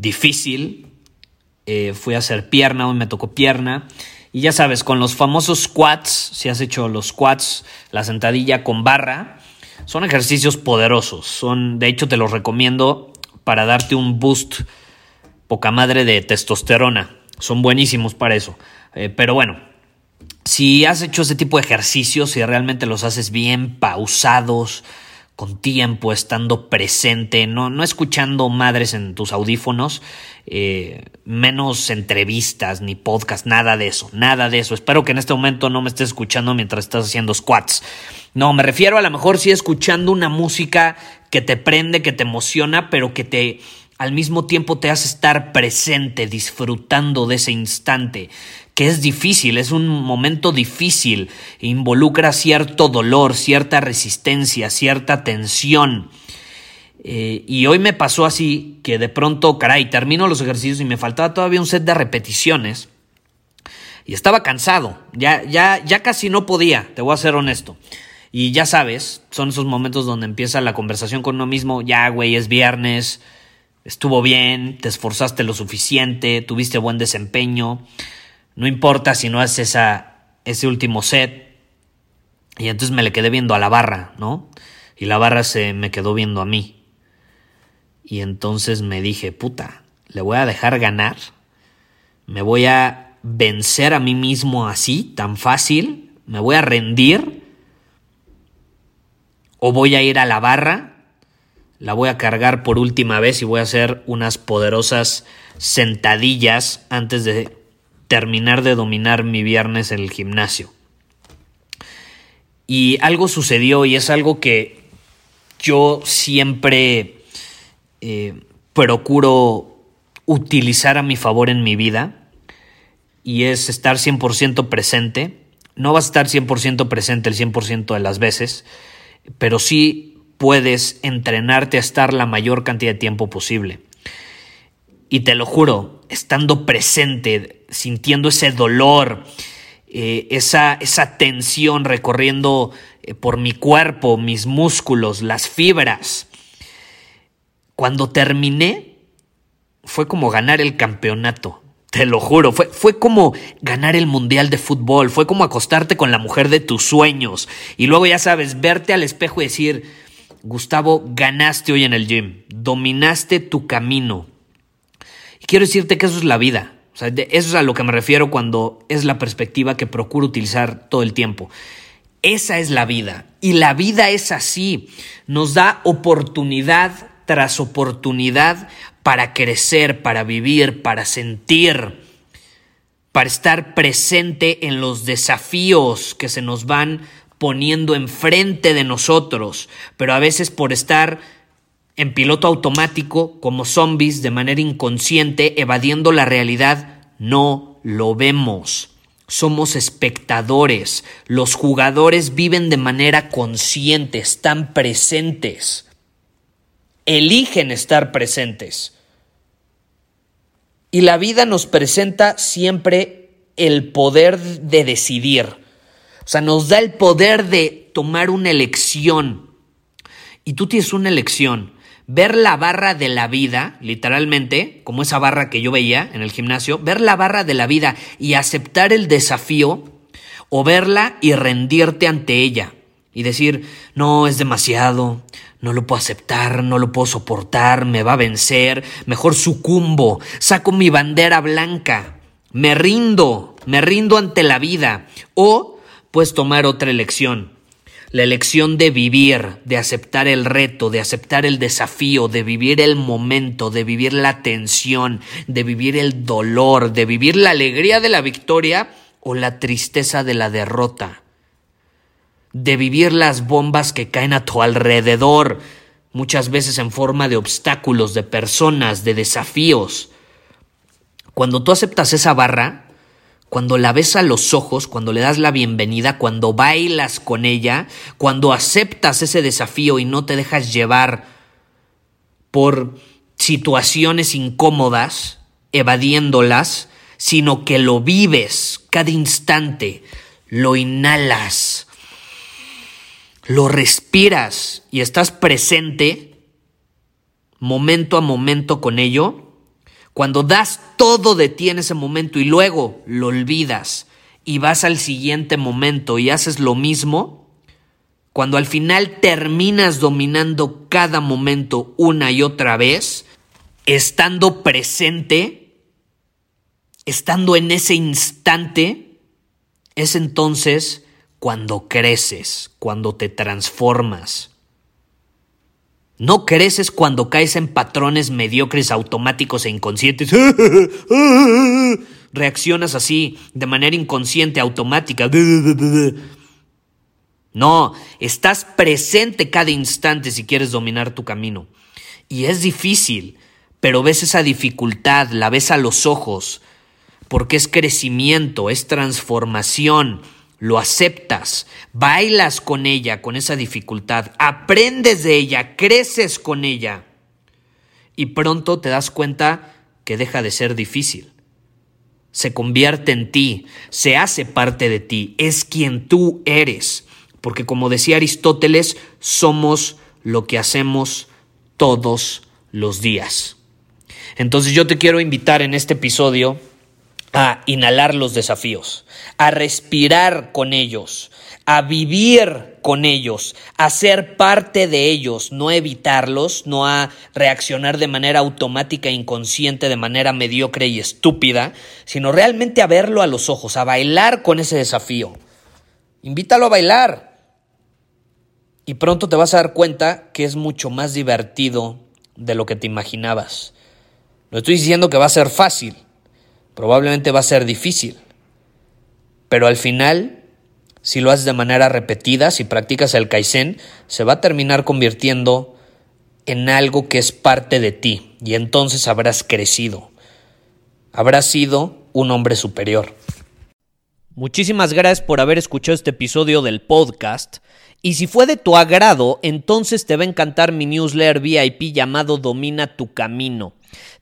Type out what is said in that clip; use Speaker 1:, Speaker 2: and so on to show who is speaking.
Speaker 1: difícil, eh, fui a hacer pierna, hoy me tocó pierna. Y ya sabes, con los famosos squats, si has hecho los squats, la sentadilla con barra, son ejercicios poderosos. Son, de hecho, te los recomiendo para darte un boost poca madre de testosterona. Son buenísimos para eso. Eh, pero bueno, si has hecho ese tipo de ejercicios, si realmente los haces bien pausados, con tiempo, estando presente, no, no escuchando madres en tus audífonos, eh, menos entrevistas ni podcast, nada de eso, nada de eso. Espero que en este momento no me estés escuchando mientras estás haciendo squats. No, me refiero a lo mejor sí escuchando una música que te prende, que te emociona, pero que te al mismo tiempo te hace estar presente, disfrutando de ese instante, que es difícil, es un momento difícil, involucra cierto dolor, cierta resistencia, cierta tensión. Eh, y hoy me pasó así, que de pronto, caray, termino los ejercicios y me faltaba todavía un set de repeticiones. Y estaba cansado, ya, ya, ya casi no podía, te voy a ser honesto. Y ya sabes, son esos momentos donde empieza la conversación con uno mismo, ya, güey, es viernes, estuvo bien, te esforzaste lo suficiente, tuviste buen desempeño, no importa si no haces ese último set. Y entonces me le quedé viendo a la barra, ¿no? Y la barra se me quedó viendo a mí. Y entonces me dije, puta, le voy a dejar ganar, me voy a vencer a mí mismo así, tan fácil, me voy a rendir, o voy a ir a la barra la voy a cargar por última vez y voy a hacer unas poderosas sentadillas antes de terminar de dominar mi viernes en el gimnasio. Y algo sucedió y es algo que yo siempre eh, procuro utilizar a mi favor en mi vida y es estar 100% presente. No vas a estar 100% presente el 100% de las veces, pero sí puedes entrenarte a estar la mayor cantidad de tiempo posible. Y te lo juro, estando presente, sintiendo ese dolor, eh, esa, esa, tensión recorriendo eh, por mi cuerpo, mis músculos, las fibras. Cuando terminé, fue como ganar el campeonato. Te lo juro, fue, fue como ganar el mundial de fútbol, fue como acostarte con la mujer de tus sueños y luego ya sabes, verte al espejo y decir, Gustavo, ganaste hoy en el gym, dominaste tu camino. Y quiero decirte que eso es la vida. eso es a lo que me refiero cuando es la perspectiva que procuro utilizar todo el tiempo. Esa es la vida. Y la vida es así. Nos da oportunidad tras oportunidad para crecer, para vivir, para sentir, para estar presente en los desafíos que se nos van poniendo enfrente de nosotros, pero a veces por estar en piloto automático como zombies de manera inconsciente, evadiendo la realidad, no lo vemos. Somos espectadores. Los jugadores viven de manera consciente, están presentes. Eligen estar presentes. Y la vida nos presenta siempre el poder de decidir. O sea, nos da el poder de tomar una elección. Y tú tienes una elección. Ver la barra de la vida, literalmente, como esa barra que yo veía en el gimnasio, ver la barra de la vida y aceptar el desafío o verla y rendirte ante ella y decir, no, es demasiado, no lo puedo aceptar, no lo puedo soportar, me va a vencer, mejor sucumbo, saco mi bandera blanca, me rindo, me rindo ante la vida. O puedes tomar otra elección, la elección de vivir, de aceptar el reto, de aceptar el desafío, de vivir el momento, de vivir la tensión, de vivir el dolor, de vivir la alegría de la victoria o la tristeza de la derrota de vivir las bombas que caen a tu alrededor, muchas veces en forma de obstáculos, de personas, de desafíos. Cuando tú aceptas esa barra, cuando la ves a los ojos, cuando le das la bienvenida, cuando bailas con ella, cuando aceptas ese desafío y no te dejas llevar por situaciones incómodas, evadiéndolas, sino que lo vives cada instante, lo inhalas, lo respiras y estás presente momento a momento con ello, cuando das todo de ti en ese momento y luego lo olvidas y vas al siguiente momento y haces lo mismo, cuando al final terminas dominando cada momento una y otra vez, estando presente, estando en ese instante, es entonces cuando creces, cuando te transformas. No creces cuando caes en patrones mediocres, automáticos e inconscientes. Reaccionas así, de manera inconsciente, automática. No, estás presente cada instante si quieres dominar tu camino. Y es difícil, pero ves esa dificultad, la ves a los ojos, porque es crecimiento, es transformación lo aceptas, bailas con ella, con esa dificultad, aprendes de ella, creces con ella y pronto te das cuenta que deja de ser difícil. Se convierte en ti, se hace parte de ti, es quien tú eres, porque como decía Aristóteles, somos lo que hacemos todos los días. Entonces yo te quiero invitar en este episodio a inhalar los desafíos, a respirar con ellos, a vivir con ellos, a ser parte de ellos, no evitarlos, no a reaccionar de manera automática e inconsciente, de manera mediocre y estúpida, sino realmente a verlo a los ojos, a bailar con ese desafío. Invítalo a bailar. Y pronto te vas a dar cuenta que es mucho más divertido de lo que te imaginabas. No estoy diciendo que va a ser fácil Probablemente va a ser difícil, pero al final, si lo haces de manera repetida, si practicas el Kaizen, se va a terminar convirtiendo en algo que es parte de ti y entonces habrás crecido. Habrás sido un hombre superior. Muchísimas gracias por haber escuchado este episodio del podcast. Y si fue de tu agrado, entonces te va a encantar mi newsletter VIP llamado Domina tu Camino.